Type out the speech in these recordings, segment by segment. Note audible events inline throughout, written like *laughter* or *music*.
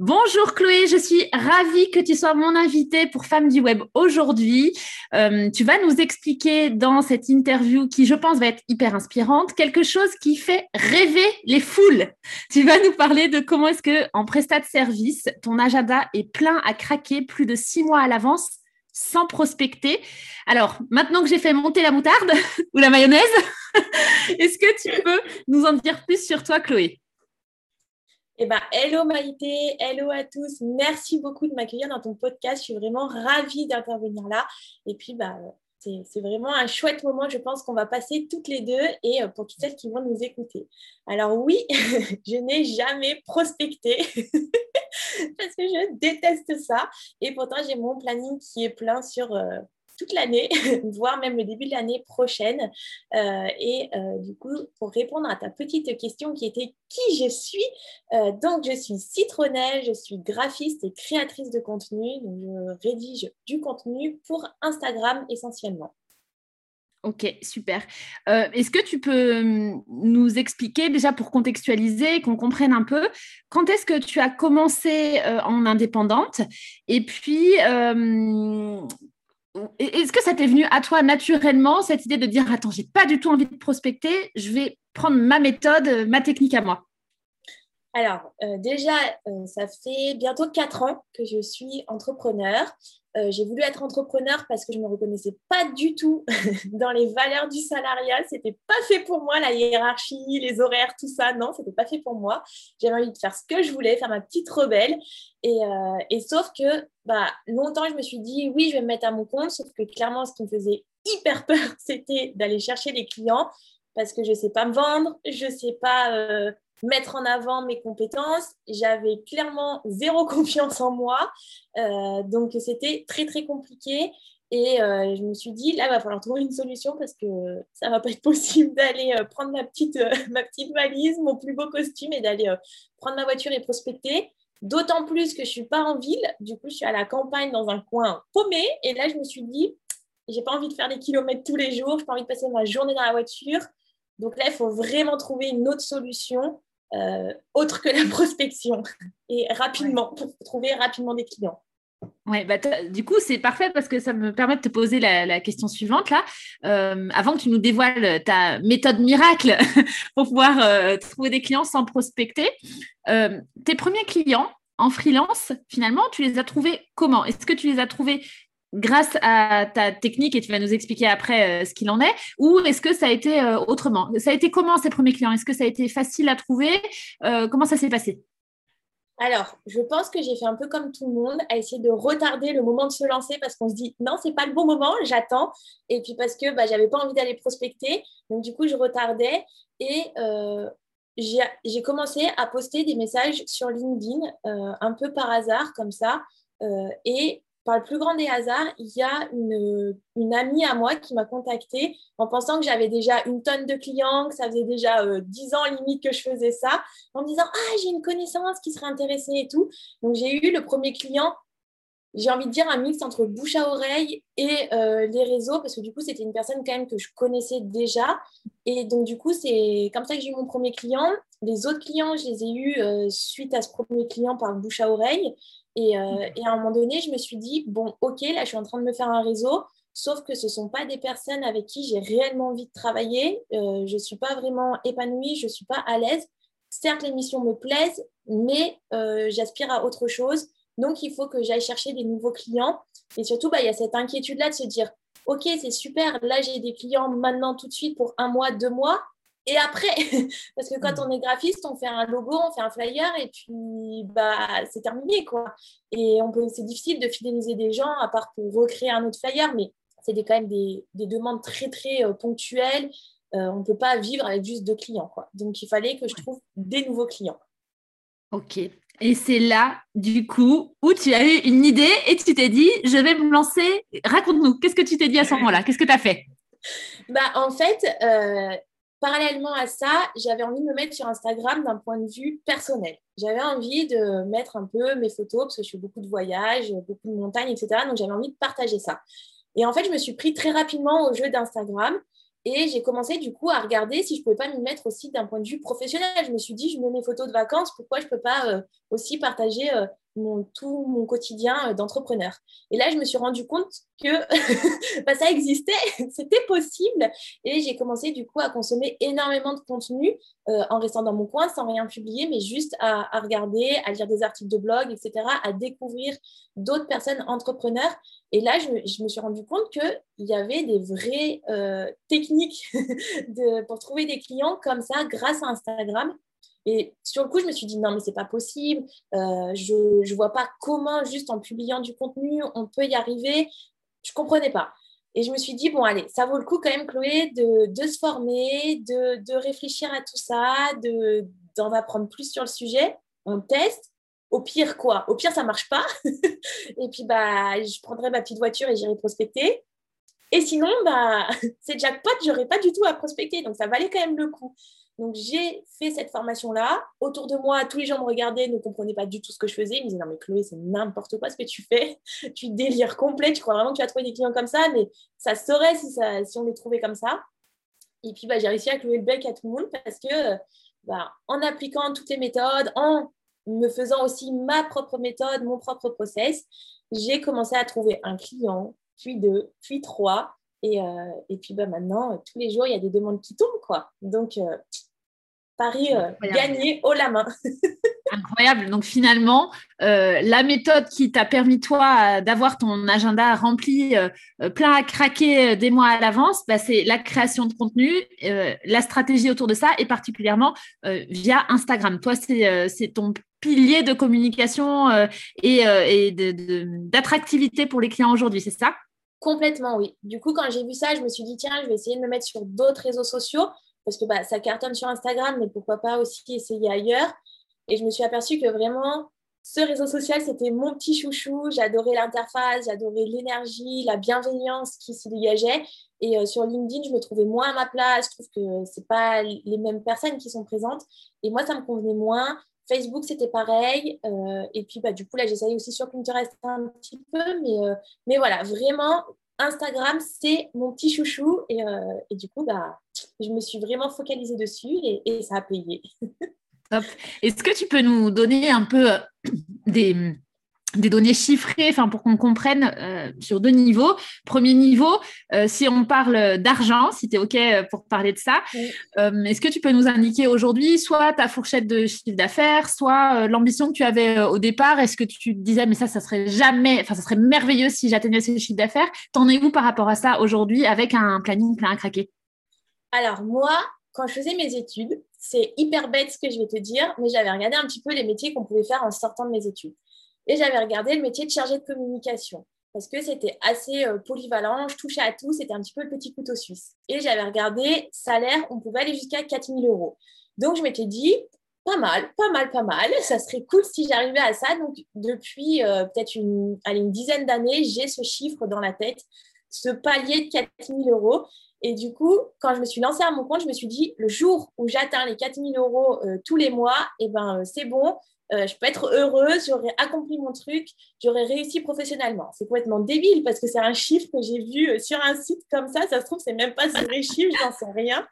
Bonjour Chloé, je suis ravie que tu sois mon invitée pour Femmes du Web aujourd'hui. Euh, tu vas nous expliquer dans cette interview qui, je pense, va être hyper inspirante, quelque chose qui fait rêver les foules. Tu vas nous parler de comment est-ce que, en prestat de service, ton agenda est plein à craquer plus de six mois à l'avance sans prospecter. Alors, maintenant que j'ai fait monter la moutarde *laughs* ou la mayonnaise, *laughs* est-ce que tu peux nous en dire plus sur toi, Chloé? Eh ben, hello Maïté, hello à tous. Merci beaucoup de m'accueillir dans ton podcast. Je suis vraiment ravie d'intervenir là. Et puis, bah, c'est vraiment un chouette moment, je pense qu'on va passer toutes les deux et euh, pour toutes celles qui vont nous écouter. Alors oui, *laughs* je n'ai jamais prospecté *laughs* parce que je déteste ça. Et pourtant, j'ai mon planning qui est plein sur euh, toute l'année, *laughs* voire même le début de l'année prochaine. Euh, et euh, du coup, pour répondre à ta petite question qui était qui je suis, euh, donc je suis citronnelle, je suis graphiste et créatrice de contenu. Donc je rédige du contenu pour Instagram essentiellement. Ok, super. Est-ce que tu peux hum, nous expliquer déjà pour contextualiser, qu'on comprenne un peu, quand est-ce que tu as commencé en indépendante? Et puis est-ce que ça t'est venu à toi naturellement, cette idée de dire Attends, j'ai pas du tout envie de prospecter, je vais prendre ma méthode, ma technique à moi? Alors, euh, déjà, euh, ça fait bientôt quatre ans que je suis entrepreneur. Euh, j'ai voulu être entrepreneur parce que je ne me reconnaissais pas du tout *laughs* dans les valeurs du salariat. C'était pas fait pour moi, la hiérarchie, les horaires, tout ça. Non, c'était pas fait pour moi. J'avais envie de faire ce que je voulais, faire ma petite rebelle. Et, euh, sauf que bah, longtemps, je me suis dit, oui, je vais me mettre à mon compte. Sauf que clairement, ce qui me faisait hyper peur, *laughs* c'était d'aller chercher les clients parce que je ne sais pas me vendre, je ne sais pas euh, mettre en avant mes compétences. J'avais clairement zéro *laughs* confiance en moi. Euh, donc, c'était très, très compliqué. Et euh, je me suis dit, là, il va falloir trouver une solution parce que ça ne va pas être *laughs* possible d'aller euh, prendre ma petite, *laughs* ma petite valise, mon plus beau costume et d'aller prendre ma voiture et prospecter. D'autant plus que je ne suis pas en ville. Du coup, je suis à la campagne dans un coin paumé. Et là, je me suis dit, j'ai pas envie de faire des kilomètres tous les jours. Je n'ai pas envie de passer ma journée dans la voiture. Donc là, il faut vraiment trouver une autre solution. Euh, autre que la *laughs* prospection et rapidement, pour trouver rapidement des clients. Ouais, bah du coup, c'est parfait parce que ça me permet de te poser la, question suivante là. Euh, avant que tu nous dévoiles ta méthode miracle *laughs* pour pouvoir euh, trouver des clients sans prospecter, tes premiers clients en freelance, finalement, tu les as trouvés comment? Est-ce que tu les as trouvés grâce à ta technique et tu vas nous expliquer après euh, ce qu'il en est ou est-ce que ça a été euh, autrement? Ça a été comment ces premiers clients? Est-ce que ça a été facile à trouver? Euh, Comment ça s'est passé? Alors, je pense que j'ai fait un peu comme tout le monde, à essayer de retarder le moment de se lancer parce qu'on se dit non, c'est pas le bon moment, j'attends. Et puis parce que bah, j'avais pas envie d'aller prospecter, donc du coup je retardais et j'ai commencé à poster des messages sur LinkedIn un peu par hasard comme ça. et par le plus grand des hasards, il y a une, amie à moi qui m'a contactée en pensant que j'avais déjà une tonne de clients, que ça faisait déjà euh, dix ans limite que je faisais ça, en me disant Ah, j'ai une connaissance qui serait intéressée et tout. Donc, j'ai eu le premier client, j'ai envie de dire un mix entre bouche à oreille et euh, les réseaux, parce que du coup, c'était une personne quand même que je connaissais déjà. Et donc, du coup, c'est comme ça que j'ai eu mon premier client. Les autres clients, je les ai eus euh, suite à ce premier client par bouche à oreille. Euh, et, à un moment donné, je me suis dit, bon, ok, là, je suis en train de me faire un réseau, sauf que ce ne sont pas des personnes avec qui j'ai réellement envie de travailler. Euh, je ne suis pas vraiment épanouie, je ne suis pas à l'aise. Certes, les missions me plaisent, mais euh, j'aspire à autre chose. Donc, il faut que j'aille chercher des nouveaux clients. Et surtout, bah, il y a cette inquiétude-là de se dire, OK, c'est super, là, j'ai des clients maintenant tout de suite pour un mois, deux mois. Et après, *laughs* parce que quand mm. on est graphiste, on fait un logo, on fait un flyer et puis bah, c'est terminé. quoi. Et c'est difficile de fidéliser des gens à part pour recréer un autre flyer, mais c'est quand même des, demandes très très euh, ponctuelles. Euh, on ne peut pas vivre avec juste deux clients. Quoi. Donc il fallait que je trouve des nouveaux clients. Ok. Et c'est là, du coup, où tu as eu une idée et tu t'es dit, je vais me lancer. Raconte-nous, qu'est-ce que tu t'es dit à ce *laughs* moment-là? Qu'est-ce que tu as fait? Bah, En fait, euh, parallèlement à ça, j'avais envie de me mettre sur Instagram d'un point de vue personnel. J'avais envie de mettre un peu mes photos parce que je fais beaucoup de voyages, beaucoup de montagnes, etc. Donc j'avais envie de partager ça. Et en fait, je me suis pris très rapidement au jeu d'Instagram et j'ai commencé du coup à regarder si je pouvais pas m'y mettre aussi d'un point de vue professionnel. Je me suis dit, je mets mes photos de vacances, pourquoi je peux pas euh, aussi partager euh, tout mon quotidien euh, d'entrepreneur. Et là, je me suis rendu compte que *laughs* bah, ça existait, *laughs* c'était possible. Et j'ai commencé du coup à consommer énormément de contenu euh, en restant dans mon coin sans rien publier, mais juste à, regarder, à lire des articles de blog, etc., à découvrir d'autres personnes entrepreneurs. Et là, je, me suis rendu compte qu'il y avait des vraies euh, techniques *laughs* de, pour trouver des clients comme ça grâce à Instagram et sur le coup, je me suis dit, non, mais c'est pas possible. Euh, je ne vois pas comment, juste en publiant du contenu, on peut y arriver. Je ne comprenais pas. Et je me suis dit, bon, allez, ça vaut le coup quand même, Chloé, de, se former, de, de, réfléchir à tout ça, d'en apprendre plus sur le sujet. On teste. Au pire, quoi? Au pire, ça ne marche pas. *laughs* et puis, bah, je prendrai ma petite voiture et j'irai prospecter. Et sinon, bah, *laughs* c'est jackpot, j'aurais pas du tout à prospecter. Donc, ça valait quand même le coup. Donc, j'ai fait cette formation-là. Autour de moi, tous les gens me regardaient, ne comprenaient pas du tout ce que je faisais. Ils me disaient Non, mais Chloé, c'est n'importe quoi ce que tu fais. *laughs* tu délires complet. Tu crois vraiment que tu vas trouver des clients comme ça, mais ça serait si, ça, si on les trouvait comme ça. Et puis, bah, j'ai réussi à clouer le bec à tout le monde parce que, bah, en appliquant toutes les méthodes, en me faisant aussi ma propre méthode, mon propre process, j'ai commencé à trouver un client, puis deux, puis trois. Et, euh, et puis bah, maintenant, tous les jours, il y a des demandes qui tombent. Quoi. Donc, euh, Paris euh, gagné haut la main. *laughs* Incroyable. Donc finalement, euh, la méthode qui t'a permis toi d'avoir ton agenda rempli, euh, plein à craquer des mois à l'avance, bah, c'est la création de contenu, la stratégie autour de ça, et particulièrement via Instagram. Toi, c'est ton pilier de communication et, d'attractivité pour les clients aujourd'hui, c'est ça? Complètement, oui. Du coup, quand j'ai vu ça, je me suis dit, tiens, je vais essayer de me mettre sur d'autres réseaux sociaux parce que bah, ça cartonne sur Instagram, mais pourquoi pas aussi essayer ailleurs. Et je me suis aperçue que vraiment, ce réseau social, c'était mon petit chouchou. J'adorais l'interface, j'adorais l'énergie, la bienveillance qui s'y dégageait. Et euh, sur LinkedIn, je me trouvais moins à ma place. Je trouve que ce pas les mêmes personnes qui sont présentes. Et moi, ça me convenait moins. Facebook, c'était pareil. Euh, et puis, bah, du coup, là, j'essayais aussi sur Pinterest un petit peu. Mais, euh, mais voilà, vraiment, Instagram, c'est mon petit chouchou. Et, et du coup, bah, je me suis vraiment focalisée dessus et, ça a payé. Est-ce que tu peux nous donner un peu euh, *clears throat* des, des données chiffrées enfin, pour qu'on comprenne euh, sur deux niveaux. Premier niveau, euh, si on parle d'argent, si tu es OK pour parler de ça, est-ce que tu peux nous indiquer aujourd'hui soit ta fourchette de chiffre d'affaires, soit l'ambition que tu avais au départ? Est-ce que tu te disais, mais ça, ça serait jamais, enfin, ça serait merveilleux si j'atteignais ce chiffre d'affaires? T'en es où par rapport à ça aujourd'hui avec un planning plein à craquer? Alors moi, quand je faisais mes études, c'est hyper bête ce que je vais te dire, mais j'avais regardé un petit peu les métiers qu'on pouvait faire en sortant de mes études. Et j'avais regardé le métier de chargé de communication parce que c'était assez euh, polyvalent, je touchais à tout, c'était un petit peu le petit couteau suisse. Et j'avais regardé salaire, on pouvait aller jusqu'à 4000 euros. Donc je m'étais dit, pas mal, pas mal, pas mal, ça serait cool si j'arrivais à ça. Donc depuis euh, peut-être une, dizaine d'années, j'ai ce chiffre dans la tête, ce palier de 4000 euros. Et du coup, quand je me suis lancée à mon compte, je me suis dit, le jour où j'atteins les 4000 euros euh, tous les mois, eh ben, euh, c'est bon, euh, je peux être heureuse, j'aurais accompli mon truc, j'aurais réussi professionnellement. C'est complètement débile parce que c'est un chiffre que j'ai vu sur un site comme ça. Ça se trouve, c'est même pas ce vrai chiffre, j'en sais rien.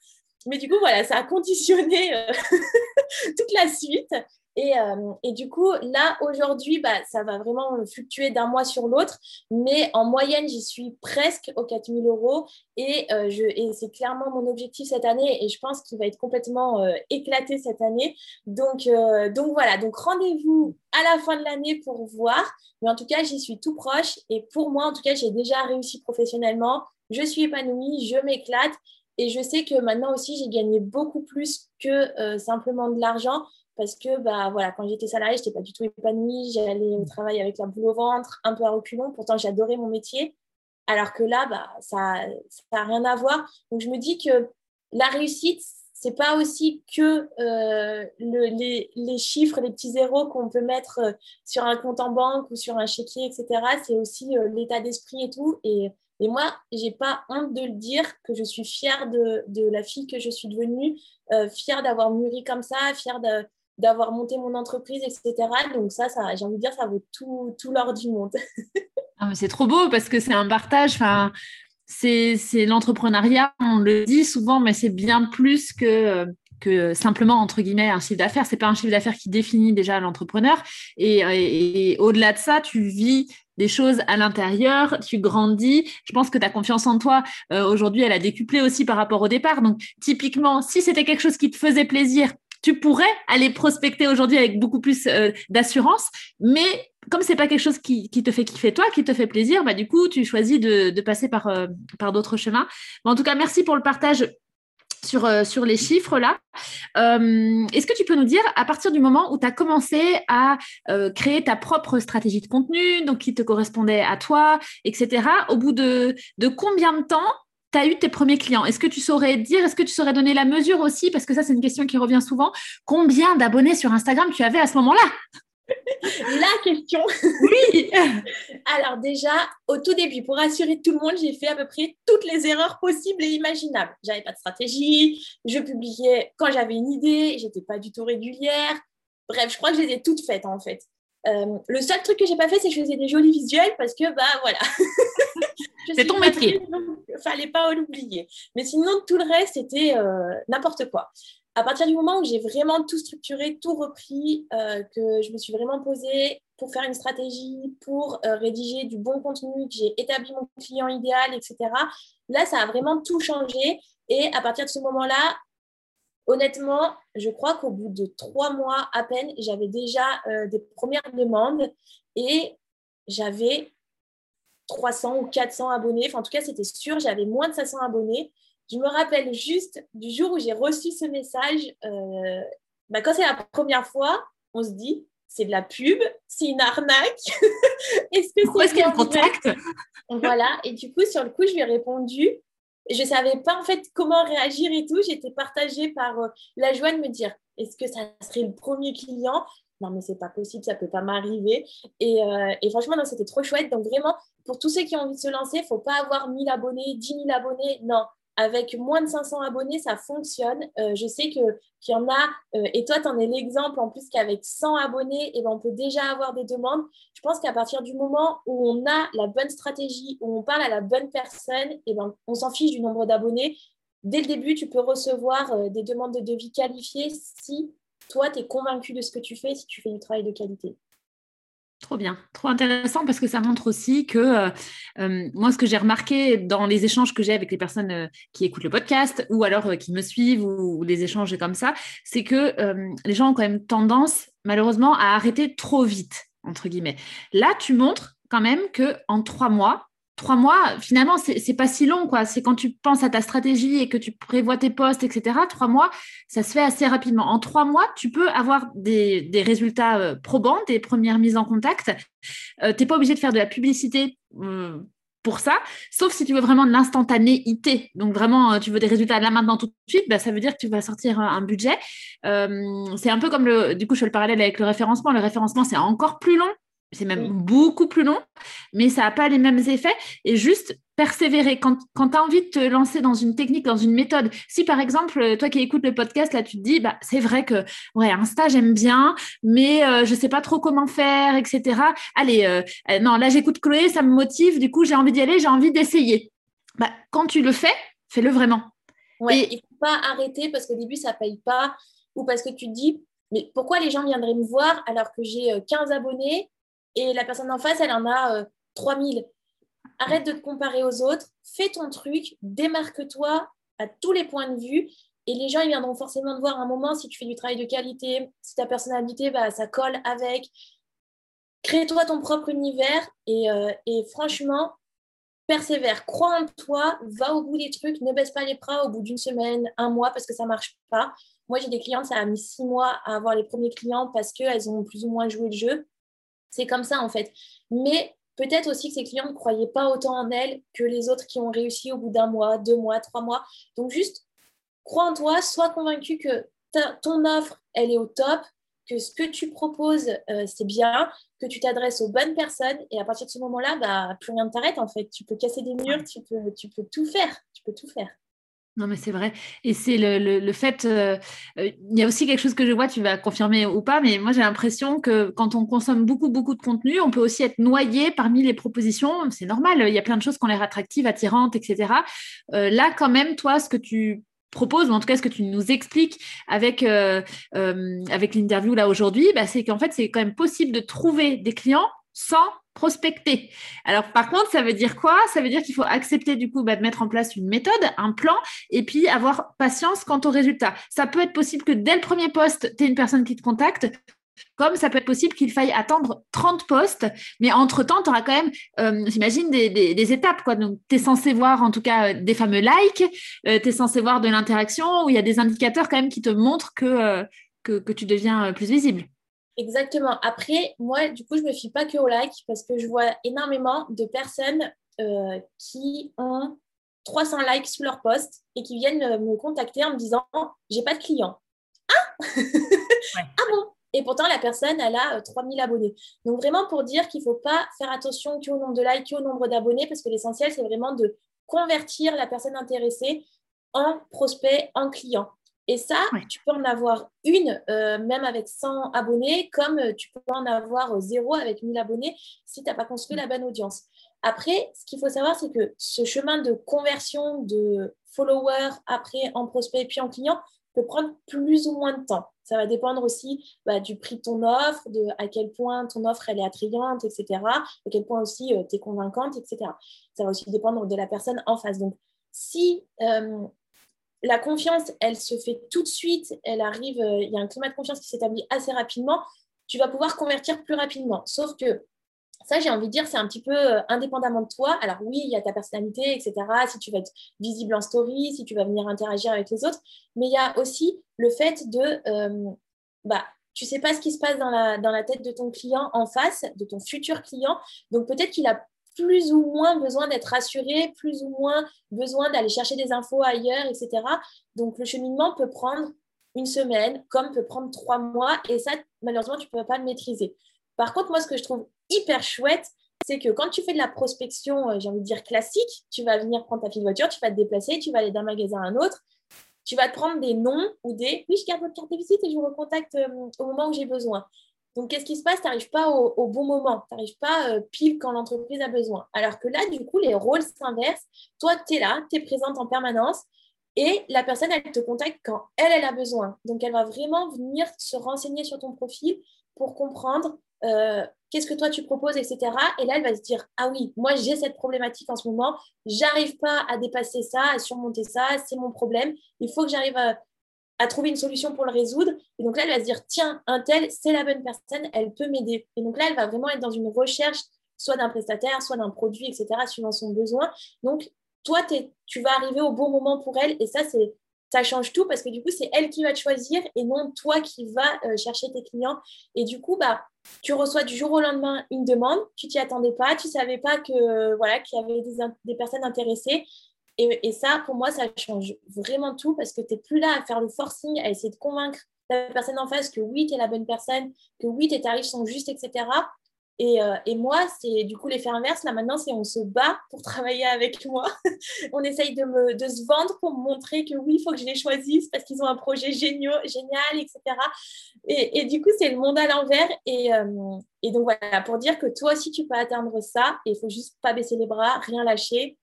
Mais du coup, voilà, ça a conditionné *laughs* toute la suite. Euh, et, du coup, là, aujourd'hui, bah, ça va vraiment fluctuer d'un mois sur l'autre, mais en moyenne, j'y suis presque aux 4000 euros. Et, euh, et c'est clairement mon objectif cette année et je pense qu'il va être complètement euh, éclaté cette année. Donc, donc voilà, donc rendez-vous à la fin de l'année pour voir, mais en tout cas, j'y suis tout proche. Et pour moi, en tout cas, j'ai déjà réussi professionnellement, je suis épanouie, je m'éclate. Et je sais que maintenant aussi, j'ai gagné beaucoup plus que simplement de l'argent parce que bah, voilà, quand j'étais salariée, je n'étais pas du tout épanouie. J'allais au travail avec la boule au ventre, un peu à reculons. Pourtant, j'adorais mon métier. Alors que là, bah, ça n'a rien à voir. Donc, je me dis que la réussite, c'est pas aussi que euh, les, chiffres, les petits zéros qu'on peut mettre euh, sur un compte en banque ou sur un chéquier, etc. C'est aussi euh, l'état d'esprit et tout. Et, et moi, j'ai pas honte de le dire que je suis fière de, de la fille que je suis devenue, fière d'avoir mûri comme ça, fière d'avoir monté mon entreprise, etc. Donc ça, ça j'ai envie de dire, ça vaut tout, tout l'or du monde. *laughs* Ah, c'est trop beau parce que c'est un partage. Enfin, c'est l'entrepreneuriat, on le dit souvent, mais c'est bien plus que, que simplement, entre guillemets, un chiffre d'affaires. C'est pas un chiffre d'affaires qui définit déjà l'entrepreneur. Et, au-delà de ça, tu vis des choses à l'intérieur, tu grandis. Je pense que ta confiance en toi, euh, aujourd'hui, elle a décuplé aussi par rapport au départ. Donc, typiquement, si c'était quelque chose qui te faisait plaisir, tu pourrais aller prospecter aujourd'hui avec beaucoup plus euh, d'assurance, mais comme c'est pas quelque chose qui, te fait kiffer toi, qui te fait plaisir, bah du coup tu choisis de, passer par, euh, par d'autres chemins. en tout cas, merci pour le partage sur, euh, sur les chiffres là. Est-ce que tu peux nous dire, à partir du moment où tu as commencé à créer ta propre stratégie de contenu, donc qui te correspondait à toi, etc., au bout de, de combien de temps tu as eu tes premiers clients Est-ce que tu saurais dire, est-ce que tu saurais donner la mesure aussi? Parce que ça, c'est une question qui revient souvent. Combien d'abonnés sur Instagram tu avais à ce moment-là? *laughs* La question. Oui. *laughs* Alors déjà, au tout début, pour rassurer tout le monde, j'ai fait à peu près toutes les erreurs possibles et imaginables. J'avais pas de stratégie, je publiais quand j'avais une idée, j'étais pas du tout régulière. Bref, je crois que je les ai toutes faites en fait. Euh, le seul truc que j'ai pas fait, c'est que je faisais des jolis visuels parce que bah voilà. *laughs* c'est ton métier. Il fallait pas l'oublier. Mais sinon, tout le reste, c'était euh, n'importe quoi. À partir du moment où j'ai vraiment tout structuré, tout repris, euh, que je me suis vraiment posée pour faire une stratégie, pour rédiger du bon contenu, que j'ai établi mon client idéal, etc. Là, ça a vraiment tout changé. Et à partir de ce moment-là, honnêtement, je crois qu'au bout de trois mois à peine, j'avais déjà euh, des premières demandes et j'avais 300 ou 400 abonnés. Enfin, en tout cas, c'était sûr, j'avais moins de 500 abonnés. Je me rappelle juste du jour où j'ai reçu ce message. Euh, bah, quand c'est la première fois, on se dit, c'est de la pub, c'est une arnaque. *laughs* est-ce que c'est est-ce qu'il y a un contact Voilà. Et du coup, sur le coup, je lui ai répondu je ne savais pas en fait comment réagir et tout. J'étais partagée par euh, la joie de me dire est-ce que ça serait le premier client? Non, mais c'est pas possible, ça peut pas m'arriver. Et, euh, franchement, c'était trop chouette. Donc vraiment, pour tous ceux qui ont envie de se lancer, faut pas avoir 1000 abonnés, 10 000 abonnés. Non, avec moins de 500 abonnés, ça fonctionne. Euh, je sais qu'il y en a, euh, et toi, tu en es l'exemple, en plus qu'avec 100 abonnés, eh ben, on peut déjà avoir des demandes. Je pense qu'à partir du moment où on a la bonne stratégie, où on parle à la bonne personne, eh ben, on s'en fiche du nombre d'abonnés. Dès le début, tu peux recevoir des demandes de devis qualifiées si toi, tu es convaincu de ce que tu fais, si tu fais du travail de qualité. Trop bien, trop intéressant parce que ça montre aussi que euh, euh, moi, ce que j'ai remarqué dans les échanges que j'ai avec les personnes euh, qui écoutent le podcast ou alors qui me suivent ou, des échanges comme ça, c'est que les gens ont quand même tendance, malheureusement, à arrêter trop vite, entre guillemets. Là, tu montres quand même que en trois mois, trois mois, finalement, c'est pas si long, quoi. C'est quand tu penses à ta stratégie et que tu prévois tes postes, etc. Trois mois, ça se fait assez rapidement. En trois mois, tu peux avoir des, résultats euh, probants, des premières mises en contact. Euh, tu n'es pas obligé de faire de la publicité. Euh, pour ça, sauf si tu veux vraiment de l'instantanéité. Donc vraiment, tu veux des résultats là maintenant tout de suite, bah, ça veut dire que tu vas sortir un budget. c'est un peu comme le, du coup, je fais le parallèle avec le référencement. Le référencement, c'est encore plus long c'est même beaucoup plus long, mais ça n'a pas les mêmes effets. Et juste persévérer. Quand, quand tu as envie de te lancer dans une technique, dans une méthode, si par exemple, toi qui écoutes le podcast, là, tu te dis, bah, c'est vrai que, ouais, Insta, j'aime bien, mais euh, je ne sais pas trop comment faire, etc. Allez, euh, euh, non, là, j'écoute Chloé, ça me motive, du coup, j'ai envie d'y aller, j'ai envie d'essayer. Bah, quand tu le fais, fais-le vraiment. Ouais, il ne faut pas arrêter parce qu'au début, ça ne paye pas ou parce que tu te dis, mais pourquoi les gens viendraient me voir alors que j'ai 15 abonnés et la personne en face, elle en a 3000. Euh, Arrête de te comparer aux autres, fais ton truc, démarque-toi à tous les points de vue et les gens ils viendront forcément te voir un moment si tu fais du travail de qualité, si ta personnalité, bah, ça colle avec. Crée-toi ton propre univers et, euh, et franchement, persévère, crois en toi, va au bout des trucs, ne baisse pas les bras au bout d'une semaine, un mois, parce que ça ne marche pas. Moi, j'ai des clientes, ça a mis six mois à avoir les premiers clients parce qu'elles ont plus ou moins joué le jeu. C'est comme ça, en fait. Mais peut-être aussi que ces clients ne croyaient pas autant en elles que les autres qui ont réussi au bout d'un mois, deux mois, trois mois. Donc, juste crois en toi, sois convaincu que ton offre, elle est au top, que ce que tu proposes, euh, c'est bien, que tu t'adresses aux bonnes personnes. Et à partir de ce moment-là, bah, plus rien ne t'arrête en fait. Tu peux casser des murs, tu peux, tu peux tout faire. Tu peux tout faire. Non, mais c'est vrai. Et c'est le, le, fait. Euh, euh, il y a aussi quelque chose que je vois, tu vas confirmer ou pas, mais moi j'ai l'impression que quand on consomme beaucoup, beaucoup de contenu, on peut aussi être noyé parmi les propositions. C'est normal, il y a plein de choses qui ont l'air attractives, attirantes, etc. là, quand même, toi, ce que tu propose, ou en tout cas ce que tu nous expliques avec, euh, euh, avec l'interview là aujourd'hui, bah, c'est qu'en fait, c'est quand même possible de trouver des clients sans prospecter. Alors par contre, ça veut dire quoi? Ça veut dire qu'il faut accepter du coup bah, de mettre en place une méthode, un plan, et puis avoir patience quant au résultat. Ça peut être possible que dès le premier poste, tu aies une personne qui te contacte. Comme ça peut être possible qu'il faille attendre 30 postes, mais entre-temps, tu auras quand même, euh, j'imagine, des, étapes. Quoi. Donc, tu es censé voir en tout cas des fameux likes, euh, tu es censé voir de l'interaction, où il y a des indicateurs quand même qui te montrent euh, que, tu deviens plus visible. Exactement. Après, moi, du coup, je ne me fie pas que aux likes parce que je vois énormément de personnes qui ont 300 likes sous leur post et qui viennent me contacter en me disant j'ai pas de clients. Ah *laughs* Ah bon? Et pourtant, la personne, elle a 3000 euh, abonnés. Donc, vraiment pour dire qu'il ne faut pas faire attention qu'au nombre de likes, qu'au nombre d'abonnés, parce que l'essentiel, c'est vraiment de convertir la personne intéressée en prospect, en client. Et ça, tu peux en avoir une, euh, même avec 100 abonnés, comme euh, tu peux en avoir zéro avec 1000 abonnés si tu n'as pas construit la bonne audience. Après, ce qu'il faut savoir, c'est que ce chemin de conversion de followers après en prospect puis en client peut prendre plus ou moins de temps. Ça va dépendre aussi bah, du prix de ton offre, de à quel point ton offre elle est attrayante, etc. À quel point aussi euh, tu es convaincante, etc. Ça va aussi dépendre de la personne en face. Donc, si euh, la confiance, elle se fait tout de suite, elle arrive, euh, il y a un climat de confiance qui s'établit assez rapidement, tu vas pouvoir convertir plus rapidement. Sauf que ça, j'ai envie de dire, c'est un petit peu euh, indépendamment de toi. Alors oui, il y a ta personnalité, etc. Si tu vas être visible en story, si tu vas venir interagir avec les autres, mais il y a aussi le fait de, euh, bah, tu sais pas ce qui se passe dans la, dans la tête de ton client en face, de ton futur client. Donc peut-être qu'il a plus ou moins besoin d'être rassuré, plus ou moins besoin d'aller chercher des infos ailleurs, etc. Donc le cheminement peut prendre une semaine, comme peut prendre trois mois, et ça, malheureusement, tu ne peux pas le maîtriser. Par contre, moi, ce que je trouve hyper chouette, c'est que quand tu fais de la prospection, euh, j'ai envie de dire classique, tu vas venir prendre ta fille de voiture, tu vas te déplacer, tu vas aller d'un magasin à un autre, tu vas te prendre des noms ou des oui, je garde votre carte de visite et je vous recontacte euh, au moment où j'ai besoin. Donc, qu'est-ce qui se passe? Tu n'arrives pas au, bon moment, tu n'arrives pas euh, pile quand l'entreprise a besoin. Alors que là, du coup, les rôles s'inversent. Toi, tu es là, tu es présente en permanence et la personne, elle te contacte quand elle, elle a besoin. Donc, elle va vraiment venir se renseigner sur ton profil pour comprendre euh, qu'est-ce que toi tu proposes, etc. Et là, elle va se dire, ah oui, moi j'ai cette problématique en ce moment, j'arrive pas à dépasser ça, à surmonter ça, c'est mon problème, il faut que j'arrive à, trouver une solution pour le résoudre. Et donc là, elle va se dire, tiens, un tel, c'est la bonne personne, elle peut m'aider. Et donc là, elle va vraiment être dans une recherche, soit d'un prestataire, soit d'un produit, etc., suivant son besoin. Donc, toi, tu vas arriver au bon moment pour elle. Et ça, c'est ça change tout parce que du coup, c'est elle qui va te choisir et non toi qui vas euh, chercher tes clients. Et du coup, bah, tu reçois du jour au lendemain une demande, tu t'y attendais pas, tu savais pas que voilà qu'il y avait des, personnes intéressées. Et, ça, pour moi, ça change vraiment tout parce que tu n'es plus là à faire le forcing, à essayer de convaincre la personne en face que oui, tu es la bonne personne, que oui, tes tarifs sont justes, etc. Euh, et, moi, c'est du coup l'effet inverse. Là, maintenant, c'est on se bat pour travailler avec moi. *laughs* on essaye de, se vendre pour me montrer que oui, il faut que je les choisisse parce qu'ils ont un projet génial, génial etc. Et, du coup, c'est le monde à l'envers. Et, euh, et, donc, voilà, pour dire que toi aussi, tu peux atteindre ça. Et il faut juste pas baisser les bras, rien lâcher.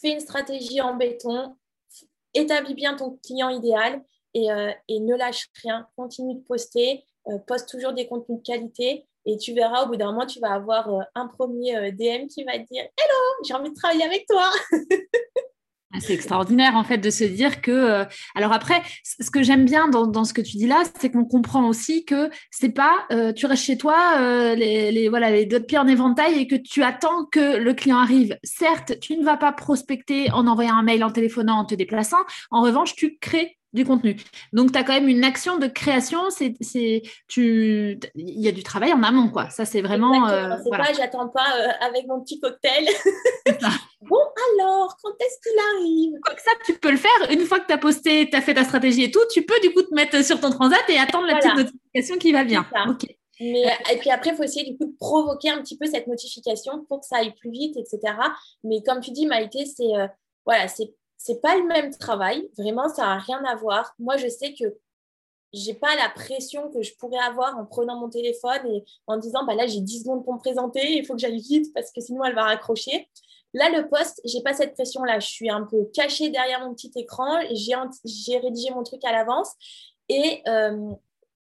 Fais une stratégie en béton. Établis bien ton client idéal et, euh, ne lâche rien. Continue de poster. poste toujours des contenus de qualité et tu verras, au bout d'un moment, tu vas avoir euh, un premier euh, DM qui va te dire Hello, j'ai envie de travailler avec toi. *laughs* C'est extraordinaire en fait de se dire que. Euh, alors après, ce que j'aime bien dans, ce que tu dis là, c'est qu'on comprend aussi que c'est pas euh, tu restes chez toi, euh, les, voilà les deux pieds en éventail et que tu attends que le client arrive. Certes, tu ne vas pas prospecter en envoyant un mail, en téléphonant, en te déplaçant. En revanche, tu crées du contenu. Donc, tu as quand même une action de création. C'est, tu, il y a du travail en amont, quoi. Ça, c'est vraiment. Euh, c'est pas, j'attends pas euh, avec mon petit cocktail. *laughs* *laughs* bon, alors, quand est-ce qu'il arrive? Quoi que ça, tu peux le faire une fois que tu as posté, tu as fait ta stratégie et tout. Tu peux du coup te mettre sur ton transat et attendre la petite notification qui va bien. Ok. Mais, et puis après, il faut essayer du coup de provoquer un petit peu cette notification pour que ça aille plus vite, etc. Mais comme tu dis, Maïté, c'est euh, voilà, c'est c'est pas le même travail. Vraiment, ça n'a rien à voir. Moi, je sais que j'ai pas la pression que je pourrais avoir en prenant mon téléphone et en disant bah là j'ai 10 secondes pour me présenter, il faut que j'aille vite parce que sinon elle va raccrocher. Là le poste, j'ai pas cette pression là, je suis un peu cachée derrière mon petit écran, j'ai rédigé mon truc à l'avance et euh,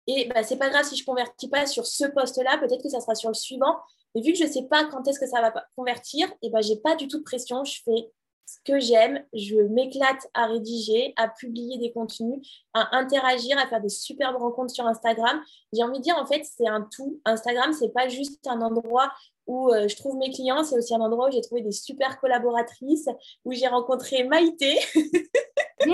et bah, c'est pas grave si je convertis pas sur ce poste là, peut-être que ça sera sur le suivant. Mais vu que je sais pas quand est-ce que ça va convertir, et ben j'ai pas du tout de pression, je fais ce que j'aime, je m'éclate à rédiger, à publier des contenus, à interagir, à faire des superbes rencontres sur Instagram. J'ai envie de dire, en fait, c'est un tout. Instagram, c'est pas juste un endroit où euh, je trouve mes clients, c'est aussi un endroit où j'ai trouvé des super collaboratrices, où j'ai rencontré Maïté. *laughs*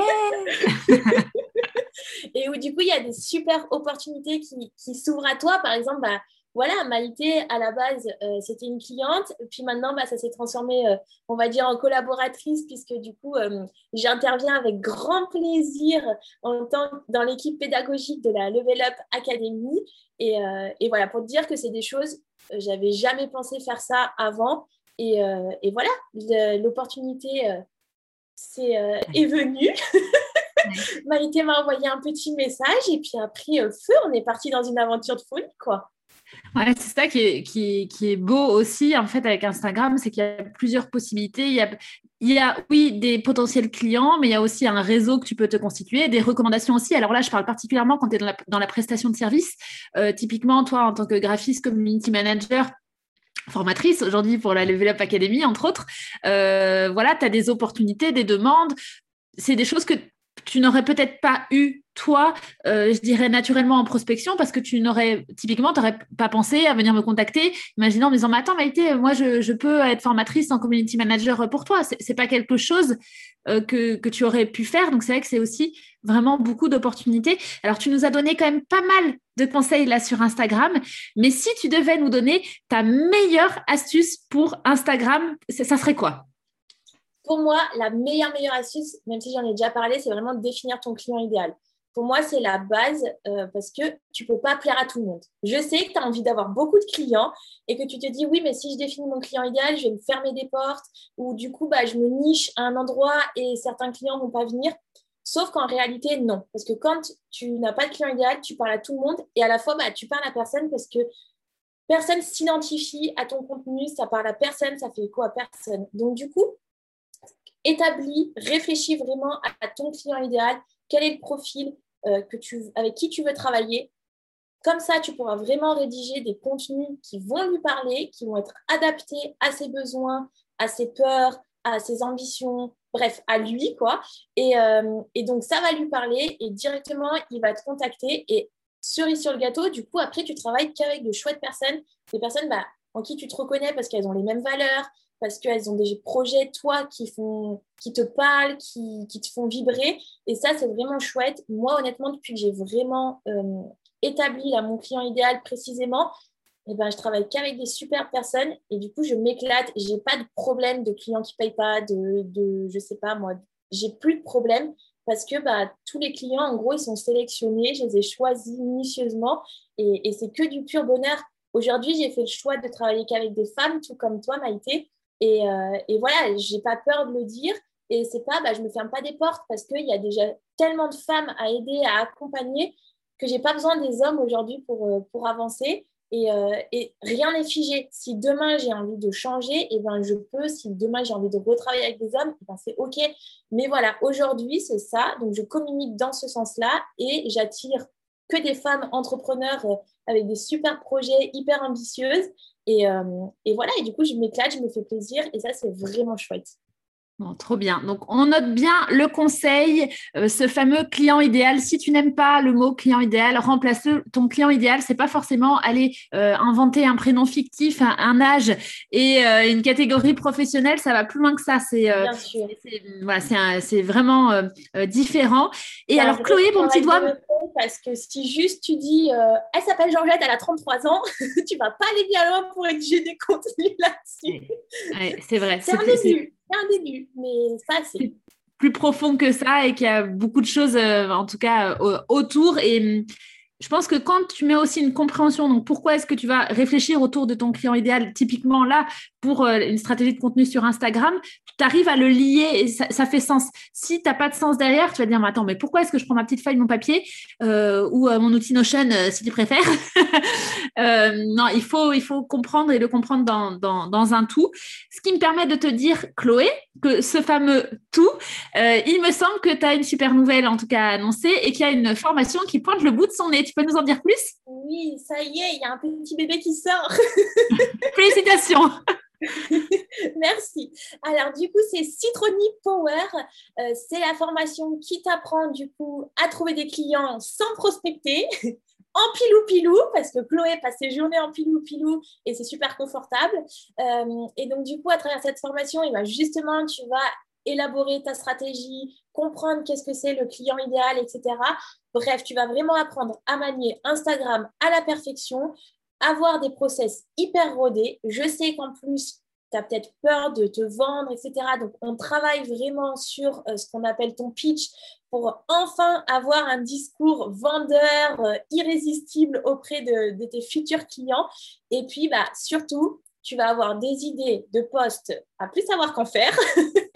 et où du coup, il y a des super opportunités qui, qui s'ouvrent à toi. Par exemple, bah, voilà, Maïté, à la base, euh, c'était une cliente. Puis maintenant, bah, ça s'est transformé, euh, on va dire, en collaboratrice, puisque du coup, euh, j'interviens avec grand plaisir en tant dans l'équipe pédagogique de la Level Up Academy. Et, et voilà, pour te dire que c'est des choses, j'avais jamais pensé faire ça avant. Et, et voilà, l'opportunité est venue. *laughs* Maïté m'a envoyé un petit message et puis après, feu, on est parti dans une aventure de folie, quoi. Ouais, c'est ça qui est, qui, qui est, beau aussi, en fait, avec Instagram, c'est qu'il y a plusieurs possibilités. Il y a, il y a, oui, des potentiels clients, mais il y a aussi un réseau que tu peux te constituer, des recommandations aussi. Alors là, je parle particulièrement quand tu es dans la, dans la, prestation de service. Euh, typiquement, toi, en tant que graphiste, community manager, formatrice aujourd'hui pour la Level Up Academy, entre autres, euh, voilà, tu as des opportunités, des demandes. C'est des choses que tu n'aurais peut-être pas eu toi, euh, je dirais naturellement en prospection parce que tu n'aurais typiquement, tu n'aurais pas pensé à venir me contacter, imaginant en disant, mais attends Maïté, moi je, peux être formatrice en community manager pour toi. Ce n'est pas quelque chose euh, que, que, tu aurais pu faire. Donc c'est vrai que c'est aussi vraiment beaucoup d'opportunités. Alors tu nous as donné quand même pas mal de conseils là sur Instagram, mais si tu devais nous donner ta meilleure astuce pour Instagram, ça serait quoi? Pour moi, la meilleure, meilleure astuce, même si j'en ai déjà parlé, c'est vraiment de définir ton client idéal. Pour moi, c'est la base euh, parce que tu ne peux pas plaire à tout le monde. Je sais que tu as envie d'avoir beaucoup de clients et que tu te dis, oui, mais si je définis mon client idéal, je vais me fermer des portes ou du coup, bah, je me niche à un endroit et certains clients ne vont pas venir. Sauf qu'en réalité, non. Parce que quand tu n'as pas de client idéal, tu parles à tout le monde et à la fois, bah, tu parles à personne parce que personne s'identifie à ton contenu, ça parle à personne, ça fait écho à personne. Donc, du coup, établis, réfléchis vraiment à ton client idéal, quel est le profil euh, que tu, avec qui tu veux travailler? Comme ça, tu pourras vraiment rédiger des contenus qui vont lui parler, qui vont être adaptés à ses besoins, à ses peurs, à ses ambitions, bref, à lui, quoi. Et, euh, donc, ça va lui parler et directement, il va te contacter. Et cerise sur le gâteau, du coup, après, tu travailles qu'avec de chouettes personnes, des personnes bah, en qui tu te reconnais parce qu'elles ont les mêmes valeurs, parce qu'elles ont des projets, toi, qui, font, qui te parlent, qui, qui te font vibrer. Et ça, c'est vraiment chouette. Moi, honnêtement, depuis que j'ai vraiment euh, établi là, mon client idéal précisément, eh ben, je travaille qu'avec des super personnes et du coup, je m'éclate. J'ai pas de problème de clients qui payent pas, de, de je sais pas moi, j'ai plus de problème parce que bah, tous les clients, en gros, ils sont sélectionnés, je les ai choisis minutieusement et, et c'est que du pur bonheur. Aujourd'hui, j'ai fait le choix de travailler qu'avec des femmes, tout comme toi, Maïté. Et, euh, et voilà, pas peur de le dire. Et c'est pas, bah, je me ferme pas des portes parce qu'il y a déjà tellement de femmes à aider, à accompagner, que j'ai pas besoin des hommes aujourd'hui pour, euh, pour avancer. Et, euh, et rien n'est figé. Si demain j'ai envie de changer, et eh ben je peux. Si demain j'ai envie de retravailler avec des hommes, eh ben c'est OK. Mais voilà, aujourd'hui, c'est ça. Donc je communique dans ce sens-là et j'attire que des femmes entrepreneurs avec des super projets hyper ambitieuses. Et, euh, et, voilà, et du coup, je m'éclate, je me fais plaisir, et ça, c'est vraiment chouette. Trop bien. Donc, on note bien le conseil, euh, ce fameux client idéal. Si tu n'aimes pas le mot client idéal, remplace ton client idéal. C'est pas forcément aller euh, inventer un prénom fictif, un, âge et euh, une catégorie professionnelle. Ça va plus loin que ça. C'est c'est vraiment différent. Et alors, Chloé, mon petit doigt. Parce que si juste tu dis, elle s'appelle Georgette, elle a 33 ans, *laughs* tu vas pas aller bien loin pour rédiger des contenus là-dessus. c'est vrai. C'est un début un début, mais ça, c'est plus profond que ça et qu'il y a beaucoup de choses, euh, en tout cas, euh, autour. Et hum, je pense que quand tu mets aussi une compréhension, donc pourquoi est-ce que tu vas réfléchir autour de ton client idéal, typiquement là, pour euh, une stratégie de contenu sur Instagram, tu arrives à le lier et ça, fait sens. Si tu n'as pas de sens derrière, tu vas dire, mais attends, mais pourquoi est-ce que je prends ma petite feuille, mon papier euh, ou euh, mon outil Notion, si tu préfères? *laughs* Non, il faut, il faut comprendre et le comprendre dans, dans, dans, un tout. Ce qui me permet de te dire, Chloé, que ce fameux tout, il me semble que tu as une super nouvelle, en tout cas annoncée, et qu'il y a une formation qui pointe le bout de son nez. Tu peux nous en dire plus? Oui, ça y est, il y a un petit bébé qui sort. *laughs* Félicitations *laughs* Merci. Alors, du coup, c'est Citroni Power. Euh, c'est la formation qui t'apprend, du coup, à trouver des clients sans prospecter. *laughs* en pilou-pilou, parce que Chloé passe ses journées en pilou-pilou et c'est super confortable. Euh, et donc, du coup, à travers cette formation, il va justement, tu vas élaborer ta stratégie, comprendre qu'est-ce que c'est le client idéal, etc. Bref, tu vas vraiment apprendre à manier Instagram à la perfection, avoir des process hyper rodés. Je sais qu'en plus, tu as peut-être peur de te vendre, etc. Donc, on travaille vraiment sur euh, ce qu'on appelle ton pitch pour enfin avoir un discours vendeur euh, irrésistible auprès de, tes futurs clients. Et puis, bah, surtout, tu vas avoir des idées de posts à plus savoir qu'en faire. *laughs*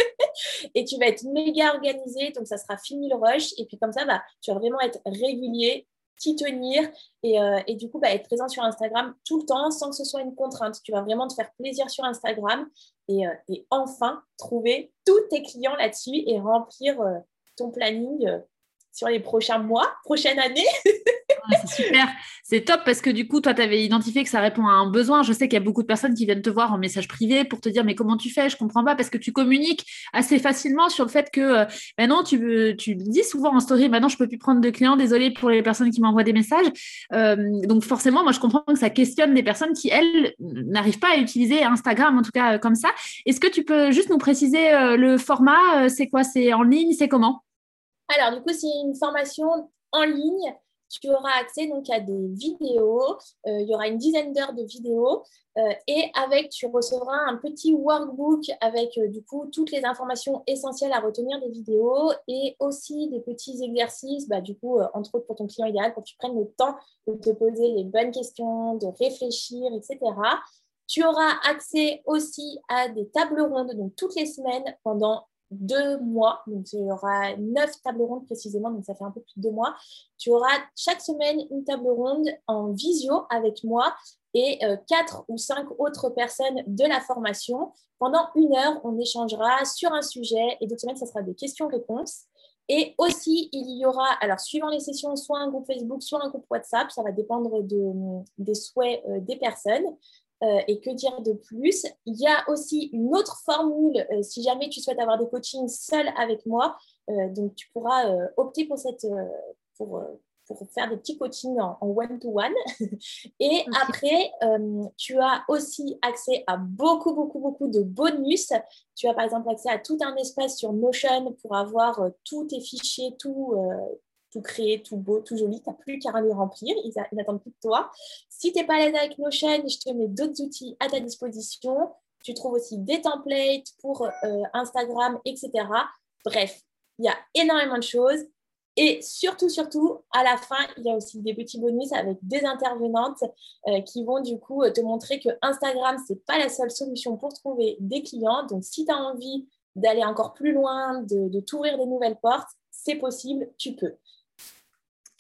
et tu vas être méga organisé, donc ça sera fini le rush. Et puis comme ça, bah, tu vas vraiment être régulier, t'y tenir et, euh, et, du coup bah, être présent sur Instagram tout le temps sans que ce soit une contrainte. Tu vas vraiment te faire plaisir sur Instagram et, euh, enfin trouver tous tes clients là-dessus et remplir euh, ton planning sur les prochains mois, prochaine année. *laughs* c'est super, c'est top parce que du coup, toi, tu avais identifié que ça répond à un besoin. Je sais qu'il y a beaucoup de personnes qui viennent te voir en message privé pour te dire mais comment tu fais? Je comprends pas parce que tu communiques assez facilement sur le fait que maintenant euh, tu, tu dis souvent en story maintenant je peux plus prendre de clients, désolé pour les personnes qui m'envoient des messages. Euh, donc forcément, moi je comprends que ça questionne des personnes qui elles n'arrivent pas à utiliser Instagram en tout cas comme ça. Est-ce que tu peux juste nous préciser euh, le format? C'est quoi? C'est en ligne? C'est comment? Alors, du coup, c'est une formation en ligne. Tu auras accès donc à des vidéos. Euh, il y aura une dizaine d'heures de vidéos. Euh, et avec, tu recevras un petit workbook avec euh, du coup toutes les informations essentielles à retenir des vidéos et aussi des petits exercices, bah, du coup, entre autres pour ton client idéal, pour que tu prennes le temps de te poser les bonnes questions, de réfléchir, etc. Tu auras accès aussi à des tables rondes, donc toutes les semaines pendant deux mois. Donc, il y aura neuf tables rondes précisément, donc ça fait un peu plus de deux mois. Tu auras chaque semaine une table ronde en visio avec moi et euh, quatre ou cinq autres personnes de la formation. Pendant une heure, on échangera sur un sujet et d'autres semaines, ça sera des questions-réponses. Et aussi, il y aura, alors suivant les sessions, soit un groupe Facebook, soit un groupe WhatsApp, ça va dépendre de, des souhaits euh, des personnes. Euh, et que dire de plus? Il y a aussi une autre formule euh, si jamais tu souhaites avoir des coachings seuls avec moi. Euh, donc, tu pourras opter pour, cette, pour, pour faire des petits coachings en one-to-one. *laughs* et après, tu as aussi accès à beaucoup, beaucoup, beaucoup de bonus. Tu as par exemple accès à tout un espace sur Notion pour avoir tous tes fichiers, tout, tout créé, tout beau, tout joli. Tu n'as plus qu'à les remplir. Ils, n'attendent plus de toi. Si tu n'es pas à l'aise avec Notion, je te mets d'autres outils à ta disposition. Tu trouves aussi des templates pour euh, Instagram, etc. Bref, il y a énormément de choses. Et surtout, surtout, à la fin, il y a aussi des petits bonus avec des intervenantes euh, qui vont du coup te montrer que Instagram, ce n'est pas la seule solution pour trouver des clients. Donc, si tu as envie d'aller encore plus loin, de, de t'ouvrir des nouvelles portes, c'est possible, tu peux.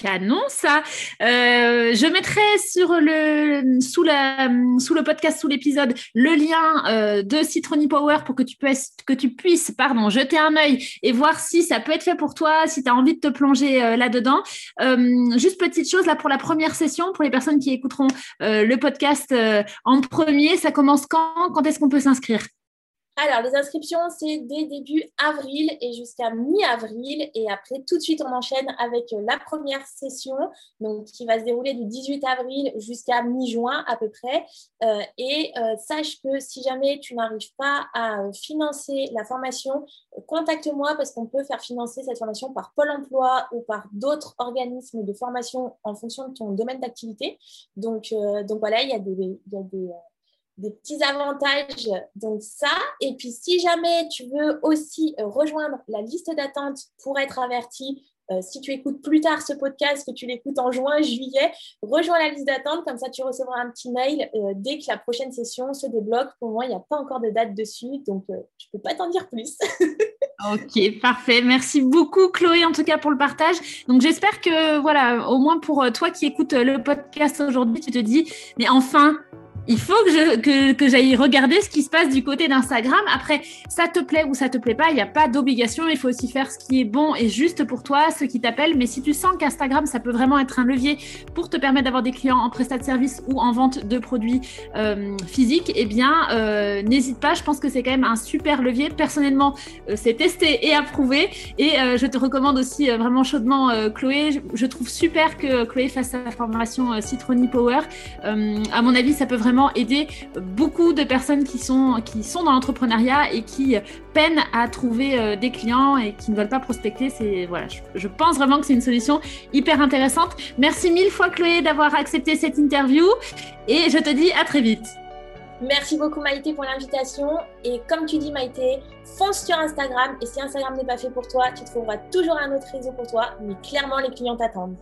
Canon, ça. Euh, je mettrai sur le, sous, la, sous le podcast, sous l'épisode, le lien euh, de Citroni Power pour que tu puisses, que tu puisses pardon, jeter un œil et voir si ça peut être fait pour toi, si tu as envie de te plonger euh, là-dedans. juste petite chose, là, pour la première session, pour les personnes qui écouteront le podcast en premier, ça commence quand? Quand est-ce qu'on peut s'inscrire? Alors, les inscriptions, c'est dès début avril et jusqu'à mi-avril. Et après, tout de suite, on enchaîne avec la première session, donc qui va se dérouler du 18 avril jusqu'à mi-juin à peu près. Euh, et euh, sache que si jamais tu n'arrives pas à financer la formation, contacte-moi parce qu'on peut faire financer cette formation par Pôle emploi ou par d'autres organismes de formation en fonction de ton domaine d'activité. Donc, euh, donc voilà, il y a des des petits avantages. Donc ça, et puis si jamais tu veux aussi euh, rejoindre la liste d'attente pour être averti, euh, si tu écoutes plus tard ce podcast, que tu l'écoutes en juin, juillet, rejoins la liste d'attente, comme ça tu recevras un petit mail euh, dès que la prochaine session se débloque. Pour moi, il n'y a pas encore de date dessus, donc je ne peux pas t'en dire plus. *laughs* ok, parfait. Merci beaucoup Chloé en tout cas pour le partage. Donc j'espère que voilà, au moins pour toi qui écoutes le podcast aujourd'hui, tu te dis, mais enfin, il faut que, j'aille regarder ce qui se passe du côté d'Instagram. Après, ça te plaît ou ça te plaît pas, il n'y a pas d'obligation. Il faut aussi faire ce qui est bon et juste pour toi, ce qui t'appelle. Mais si tu sens qu'Instagram, ça peut vraiment être un levier pour te permettre d'avoir des clients en prestat de service ou en vente de produits euh, physiques, eh bien, euh, n'hésite pas. Je pense que c'est quand même un super levier. Personnellement, euh, c'est testé et approuvé. Et je te recommande aussi vraiment chaudement Chloé. Je, je, trouve super que Chloé fasse sa formation Citroni Power. à mon avis, ça peut vraiment aider beaucoup de personnes qui sont, qui sont dans l'entrepreneuriat et qui peinent à trouver euh, des clients et qui ne veulent pas prospecter. Voilà, je, pense vraiment que c'est une solution hyper intéressante. Merci mille fois Chloé d'avoir accepté cette interview et je te dis à très vite. Merci beaucoup Maïté pour l'invitation. Et comme tu dis Maïté, fonce sur Instagram. Et si Instagram n'est pas fait pour toi, tu trouveras toujours un autre réseau pour toi. Mais clairement, les clients t'attendent.